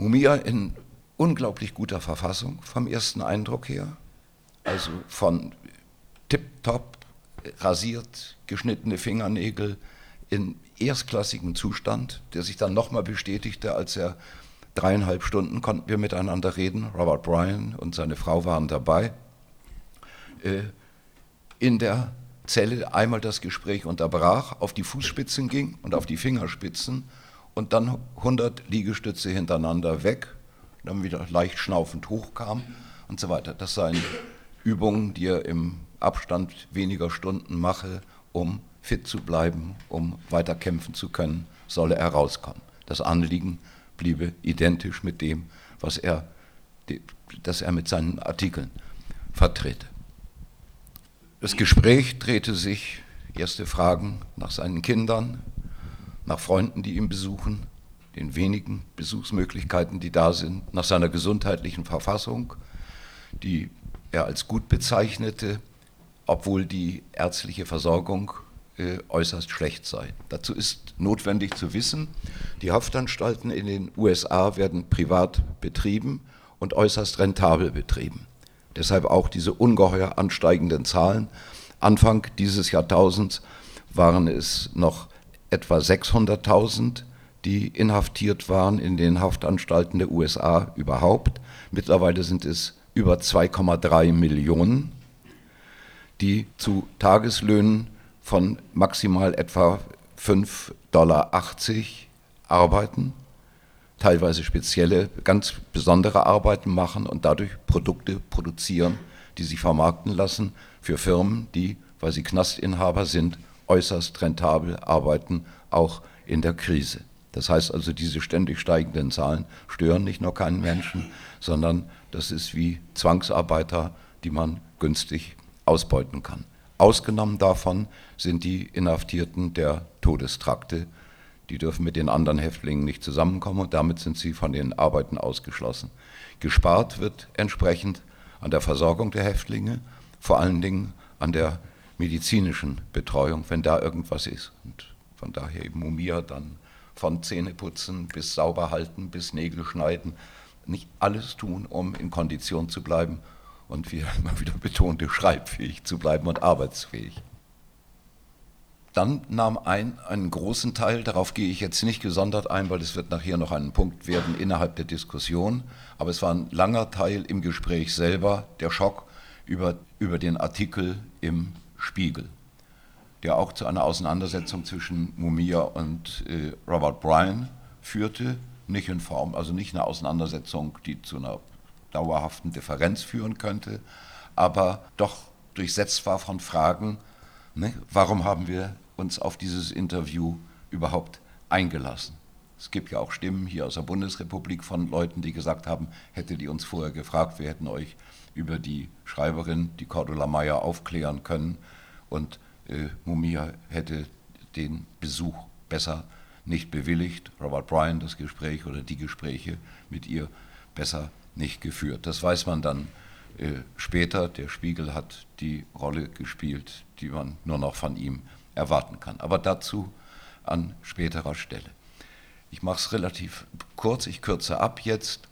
Mumia in unglaublich guter Verfassung vom ersten Eindruck her. Also von tipptopp, rasiert, geschnittene Fingernägel in erstklassigem Zustand, der sich dann nochmal bestätigte, als er dreieinhalb Stunden konnten wir miteinander reden. Robert Bryan und seine Frau waren dabei. Äh, in der Zelle einmal das Gespräch unterbrach, auf die Fußspitzen ging und auf die Fingerspitzen und dann 100 Liegestütze hintereinander weg, dann wieder leicht schnaufend hochkam und so weiter. Das seien Übungen, die er im Abstand weniger Stunden mache, um fit zu bleiben, um weiter kämpfen zu können, solle er rauskommen. Das Anliegen bliebe identisch mit dem, was er, das er mit seinen Artikeln vertrete. Das Gespräch drehte sich, erste Fragen nach seinen Kindern, nach Freunden, die ihn besuchen, den wenigen Besuchsmöglichkeiten, die da sind, nach seiner gesundheitlichen Verfassung, die er als gut bezeichnete, obwohl die ärztliche Versorgung äh, äußerst schlecht sei. Dazu ist notwendig zu wissen, die Haftanstalten in den USA werden privat betrieben und äußerst rentabel betrieben. Deshalb auch diese ungeheuer ansteigenden Zahlen. Anfang dieses Jahrtausends waren es noch etwa 600.000, die inhaftiert waren in den Haftanstalten der USA überhaupt. Mittlerweile sind es über 2,3 Millionen, die zu Tageslöhnen von maximal etwa 5,80 Dollar arbeiten, teilweise spezielle, ganz besondere Arbeiten machen und dadurch Produkte produzieren, die sich vermarkten lassen für Firmen, die, weil sie Knastinhaber sind, äußerst rentabel arbeiten, auch in der Krise. Das heißt also, diese ständig steigenden Zahlen stören nicht nur keinen Menschen, sondern das ist wie Zwangsarbeiter, die man günstig ausbeuten kann. Ausgenommen davon sind die Inhaftierten der Todestrakte. Die dürfen mit den anderen Häftlingen nicht zusammenkommen und damit sind sie von den Arbeiten ausgeschlossen. Gespart wird entsprechend an der Versorgung der Häftlinge, vor allen Dingen an der medizinischen Betreuung, wenn da irgendwas ist. Und von daher eben Mumia dann von Zähneputzen bis Sauberhalten bis Nägel schneiden, nicht alles tun, um in Kondition zu bleiben und wie er immer wieder betonte, schreibfähig zu bleiben und arbeitsfähig. Dann nahm ein einen großen Teil, darauf gehe ich jetzt nicht gesondert ein, weil es wird nachher noch ein Punkt werden innerhalb der Diskussion, aber es war ein langer Teil im Gespräch selber, der Schock über, über den Artikel im Spiegel, der auch zu einer Auseinandersetzung zwischen Mumia und äh, Robert Bryan führte, nicht in Form, also nicht eine Auseinandersetzung, die zu einer dauerhaften Differenz führen könnte, aber doch durchsetzt war von Fragen, ne, warum haben wir uns auf dieses Interview überhaupt eingelassen? Es gibt ja auch Stimmen hier aus der Bundesrepublik von Leuten, die gesagt haben, hättet ihr uns vorher gefragt, wir hätten euch über die Schreiberin, die Cordula Meyer, aufklären können und äh, Mumia hätte den Besuch besser nicht bewilligt, Robert Bryan das Gespräch oder die Gespräche mit ihr besser nicht geführt. Das weiß man dann äh, später. Der Spiegel hat die Rolle gespielt, die man nur noch von ihm erwarten kann. Aber dazu an späterer Stelle. Ich mache es relativ kurz, ich kürze ab jetzt,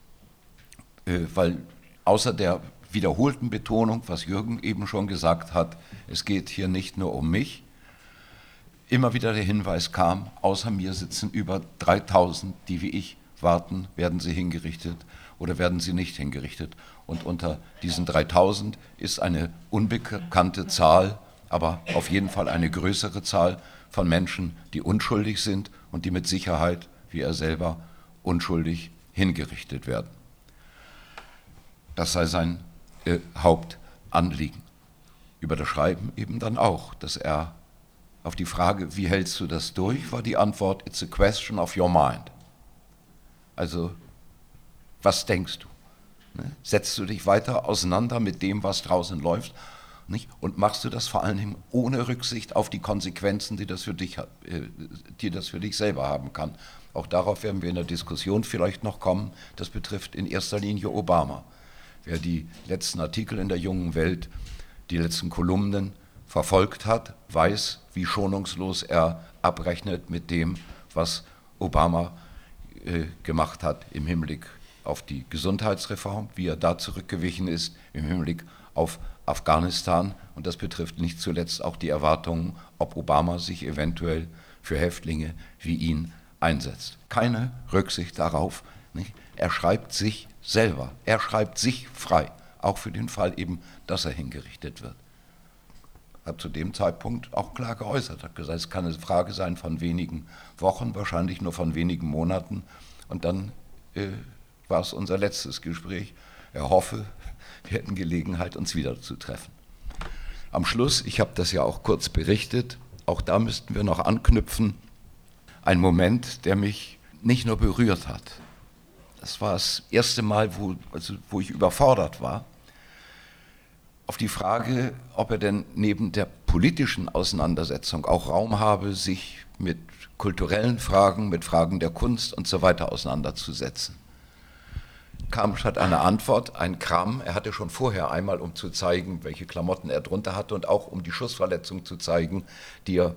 äh, weil außer der wiederholten Betonung, was Jürgen eben schon gesagt hat, es geht hier nicht nur um mich, immer wieder der Hinweis kam, außer mir sitzen über 3000, die wie ich warten, werden sie hingerichtet oder werden sie nicht hingerichtet. Und unter diesen 3000 ist eine unbekannte Zahl, aber auf jeden Fall eine größere Zahl von Menschen, die unschuldig sind und die mit Sicherheit, wie er selber, unschuldig hingerichtet werden. Das sei sein äh, Hauptanliegen. Über das Schreiben eben dann auch, dass er auf die Frage, wie hältst du das durch, war die Antwort, it's a question of your mind. Also was denkst du? Ne? Setzt du dich weiter auseinander mit dem, was draußen läuft? Nicht? Und machst du das vor Dingen ohne Rücksicht auf die Konsequenzen, die das, für dich, äh, die das für dich selber haben kann. Auch darauf werden wir in der Diskussion vielleicht noch kommen. Das betrifft in erster Linie Obama. Wer die letzten Artikel in der jungen Welt, die letzten Kolumnen verfolgt hat, weiß, wie schonungslos er abrechnet mit dem, was Obama äh, gemacht hat im Hinblick auf die Gesundheitsreform, wie er da zurückgewichen ist im Hinblick auf Afghanistan. Und das betrifft nicht zuletzt auch die Erwartungen, ob Obama sich eventuell für Häftlinge wie ihn einsetzt. Keine Rücksicht darauf. Nicht? Er schreibt sich selber, er schreibt sich frei, auch für den Fall eben, dass er hingerichtet wird. Hat zu dem Zeitpunkt auch klar geäußert, hat gesagt, es kann eine Frage sein von wenigen Wochen, wahrscheinlich nur von wenigen Monaten. Und dann äh, war es unser letztes Gespräch. Er hoffe, wir hätten Gelegenheit, uns wieder zu treffen. Am Schluss, ich habe das ja auch kurz berichtet, auch da müssten wir noch anknüpfen, ein Moment, der mich nicht nur berührt hat. Das war das erste Mal, wo, also, wo ich überfordert war. Auf die Frage, ob er denn neben der politischen Auseinandersetzung auch Raum habe, sich mit kulturellen Fragen, mit Fragen der Kunst und so weiter auseinanderzusetzen kam statt einer Antwort ein Kram. Er hatte schon vorher einmal, um zu zeigen, welche Klamotten er drunter hatte und auch um die Schussverletzung zu zeigen, die er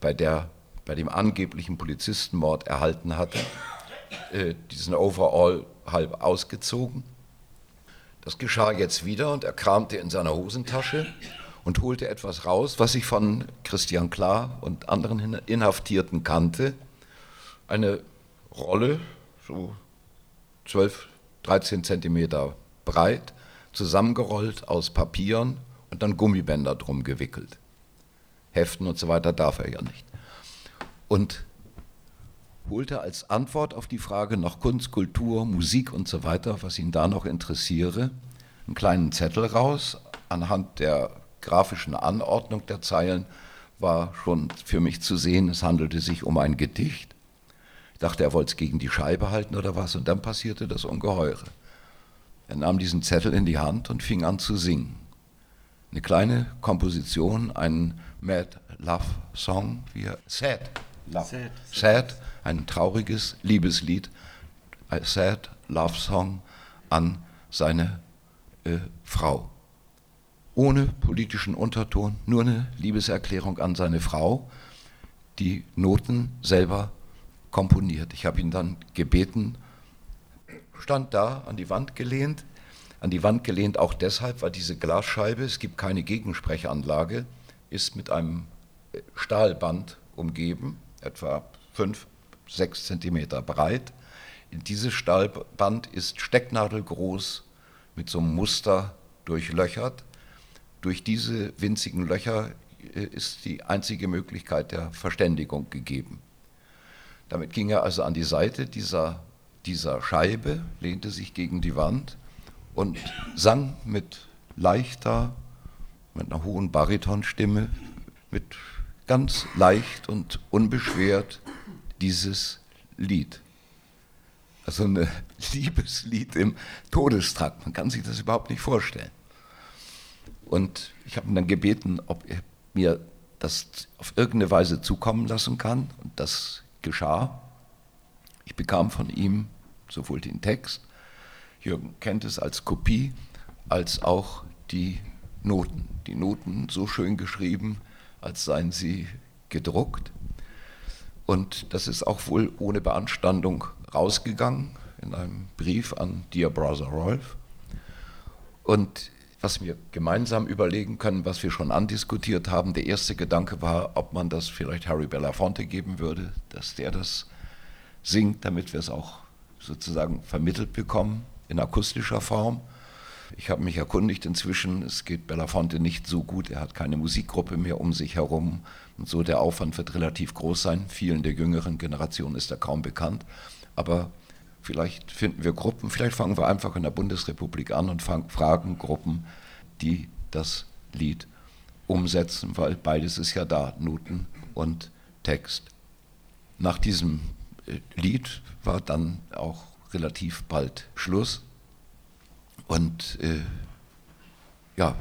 bei, der, bei dem angeblichen Polizistenmord erhalten hatte, äh, diesen Overall halb ausgezogen. Das geschah jetzt wieder und er kramte in seiner Hosentasche und holte etwas raus, was ich von Christian Klar und anderen Inhaftierten kannte. Eine Rolle, so zwölf 13 Zentimeter breit, zusammengerollt aus Papieren und dann Gummibänder drum gewickelt. Heften und so weiter darf er ja nicht. Und holte als Antwort auf die Frage nach Kunst, Kultur, Musik und so weiter, was ihn da noch interessiere, einen kleinen Zettel raus. Anhand der grafischen Anordnung der Zeilen war schon für mich zu sehen, es handelte sich um ein Gedicht. Dachte, er wollte es gegen die Scheibe halten oder was, und dann passierte das Ungeheure. Er nahm diesen Zettel in die Hand und fing an zu singen. Eine kleine Komposition, ein Mad Love Song, wie er, Sad Love, sad, sad, ein trauriges Liebeslied, ein Sad Love Song an seine äh, Frau. Ohne politischen Unterton, nur eine Liebeserklärung an seine Frau, die Noten selber komponiert. Ich habe ihn dann gebeten, stand da an die Wand gelehnt, an die Wand gelehnt auch deshalb, weil diese Glasscheibe, es gibt keine Gegensprechanlage, ist mit einem Stahlband umgeben, etwa 5, 6 Zentimeter breit. Dieses Stahlband ist stecknadelgroß mit so einem Muster durchlöchert. Durch diese winzigen Löcher äh, ist die einzige Möglichkeit der Verständigung gegeben. Damit ging er also an die Seite dieser, dieser Scheibe, lehnte sich gegen die Wand und sang mit leichter, mit einer hohen Baritonstimme, mit ganz leicht und unbeschwert dieses Lied. Also ein Liebeslied im Todestrakt. Man kann sich das überhaupt nicht vorstellen. Und ich habe ihn dann gebeten, ob er mir das auf irgendeine Weise zukommen lassen kann. Und das geschah. Ich bekam von ihm sowohl den Text, Jürgen kennt es als Kopie, als auch die Noten. Die Noten so schön geschrieben, als seien sie gedruckt. Und das ist auch wohl ohne Beanstandung rausgegangen in einem Brief an Dear Brother Rolf. Und was wir gemeinsam überlegen können, was wir schon andiskutiert haben. Der erste Gedanke war, ob man das vielleicht Harry Belafonte geben würde, dass der das singt, damit wir es auch sozusagen vermittelt bekommen in akustischer Form. Ich habe mich erkundigt inzwischen, es geht Belafonte nicht so gut, er hat keine Musikgruppe mehr um sich herum und so der Aufwand wird relativ groß sein. Vielen der jüngeren Generationen ist er kaum bekannt, aber Vielleicht finden wir Gruppen, vielleicht fangen wir einfach in der Bundesrepublik an und fragen Gruppen, die das Lied umsetzen, weil beides ist ja da, Noten und Text. Nach diesem äh, Lied war dann auch relativ bald Schluss. Und äh, ja,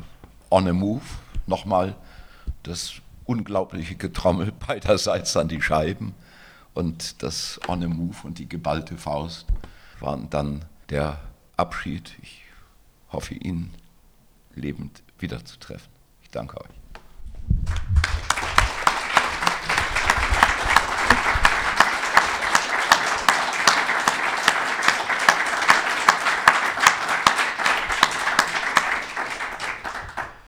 on a move, nochmal das unglaubliche Getrommel beiderseits an die Scheiben und das On the Move und die geballte Faust waren dann der Abschied. Ich hoffe, ihn lebend wiederzutreffen. Ich danke euch.